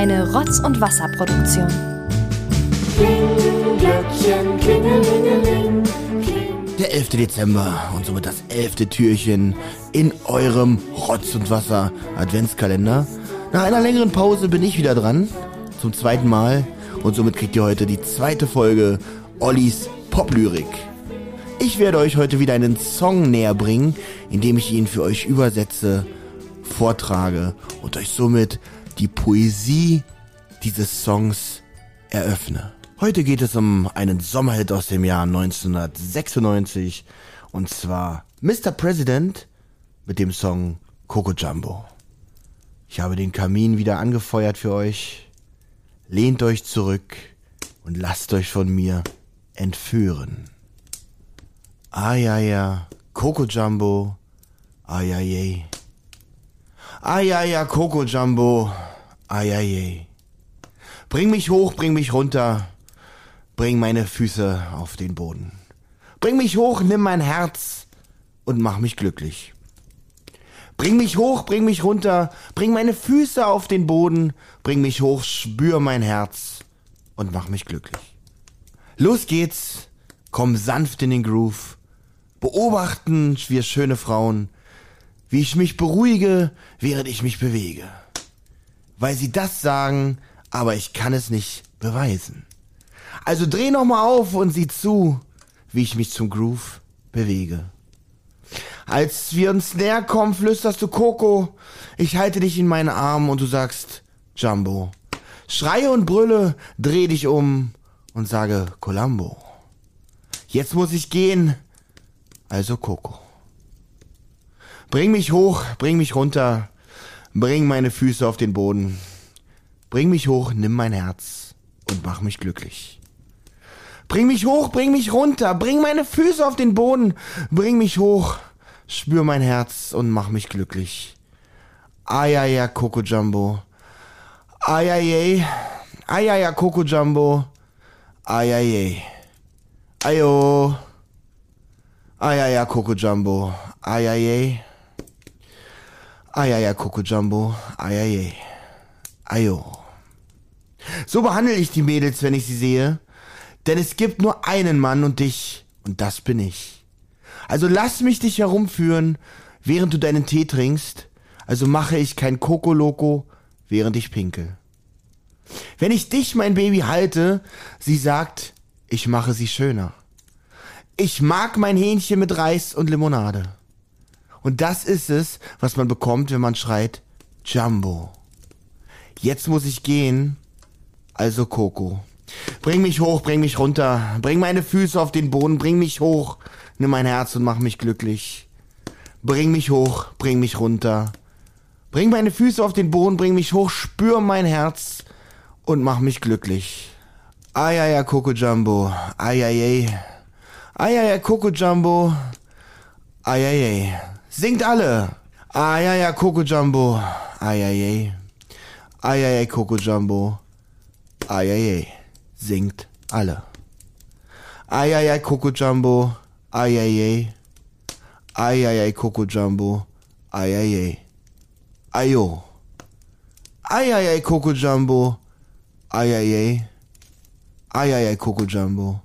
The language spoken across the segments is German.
Eine Rotz- und Wasserproduktion. Der 11. Dezember und somit das 11. Türchen in eurem Rotz und Wasser Adventskalender. Nach einer längeren Pause bin ich wieder dran, zum zweiten Mal und somit kriegt ihr heute die zweite Folge Ollis Poplyrik. Ich werde euch heute wieder einen Song näher bringen, indem ich ihn für euch übersetze, vortrage und euch somit die Poesie dieses Songs eröffne. Heute geht es um einen Sommerhit aus dem Jahr 1996 und zwar Mr. President mit dem Song Coco Jumbo. Ich habe den Kamin wieder angefeuert für euch. Lehnt euch zurück und lasst euch von mir entführen. Ah ja ja, Coco Jumbo, ah ja je. Ah ja ja, Coco Jumbo, je. Bring mich hoch, bring mich runter, bring meine Füße auf den Boden. Bring mich hoch, nimm mein Herz und mach mich glücklich. Bring mich hoch, bring mich runter, bring meine Füße auf den Boden, bring mich hoch, spür mein Herz und mach mich glücklich. Los geht's, komm sanft in den Groove, beobachten wir schöne Frauen, wie ich mich beruhige, während ich mich bewege. Weil sie das sagen, aber ich kann es nicht beweisen. Also dreh noch mal auf und sieh zu, wie ich mich zum Groove bewege. Als wir uns näher kommen, flüsterst du Coco, ich halte dich in meinen Armen und du sagst Jumbo. Schreie und brülle, dreh dich um und sage Columbo. Jetzt muss ich gehen, also Coco. Bring mich hoch, bring mich runter, bring meine Füße auf den Boden. Bring mich hoch, nimm mein Herz und mach mich glücklich. Bring mich hoch, bring mich runter, bring meine Füße auf den Boden, bring mich hoch, spür mein Herz und mach mich glücklich. Ayaya Coco Jumbo. Ayaye. Ayaya Coco Jumbo. Ayaye. Ayo. Ayaya Coco Jumbo. Ayaye. Ayaya Coco Jumbo. Ayaye. Ayo. So behandle ich die Mädels, wenn ich sie sehe. Denn es gibt nur einen Mann und dich. Und das bin ich. Also lass mich dich herumführen, während du deinen Tee trinkst. Also mache ich kein Kokoloko, während ich pinkel. Wenn ich dich, mein Baby, halte, sie sagt, ich mache sie schöner. Ich mag mein Hähnchen mit Reis und Limonade. Und das ist es, was man bekommt, wenn man schreit Jumbo. Jetzt muss ich gehen, also Coco. Bring mich hoch, bring mich runter, bring meine Füße auf den Boden, bring mich hoch, nimm mein Herz und mach mich glücklich. Bring mich hoch, bring mich runter. Bring meine Füße auf den Boden, bring mich hoch, spür mein Herz und mach mich glücklich. Ayaya Coco Jumbo, ayayay. Ayaya Coco Jumbo, ayayay. Singt alle. Ayaya Coco Jumbo, ayayay. Ayayay Coco Jumbo, ayayay. Singt alle. Ayayay Coco Jumbo, ayayay. Ayayay Coco Jumbo, ayayay. Ayo. Ayayay Coco Jumbo, ayayay. Ayayay Coco Jumbo,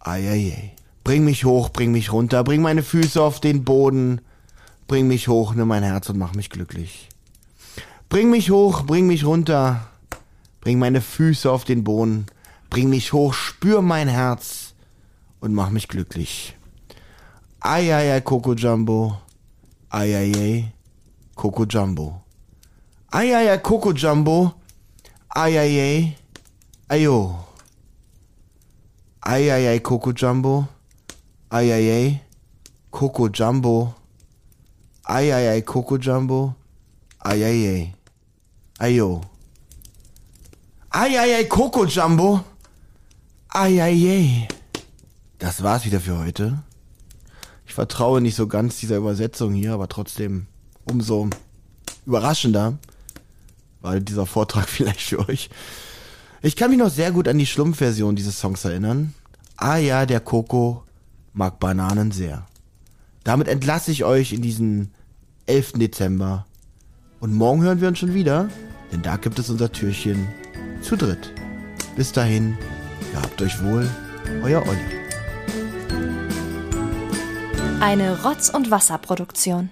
ayayay. Bring mich hoch, bring mich runter, bring meine Füße auf den Boden. Bring mich hoch, nimm mein Herz und mach mich glücklich. Bring mich hoch, bring mich runter. Bring meine Füße auf den Boden. Bring mich hoch, spür mein Herz und mach mich glücklich. Ayayay Coco Jumbo. Ayayay Coco Jumbo. Ayayay Coco Jumbo. Ayayay. Ayo. Ayayay Coco Jumbo. Ayayay Coco Jumbo. Ayayay Coco Jumbo. Ayayay. Ayo. Ayayay Coco Jumbo. Ayayay. Das war's wieder für heute. Ich vertraue nicht so ganz dieser Übersetzung hier, aber trotzdem umso überraschender war dieser Vortrag vielleicht für euch. Ich kann mich noch sehr gut an die Schlumpfversion dieses Songs erinnern. Ah ja, der Coco mag Bananen sehr. Damit entlasse ich euch in diesen 11. Dezember. Und morgen hören wir uns schon wieder denn da gibt es unser Türchen zu dritt. Bis dahin, gehabt euch wohl, euer Olli. Eine Rotz- und Wasserproduktion.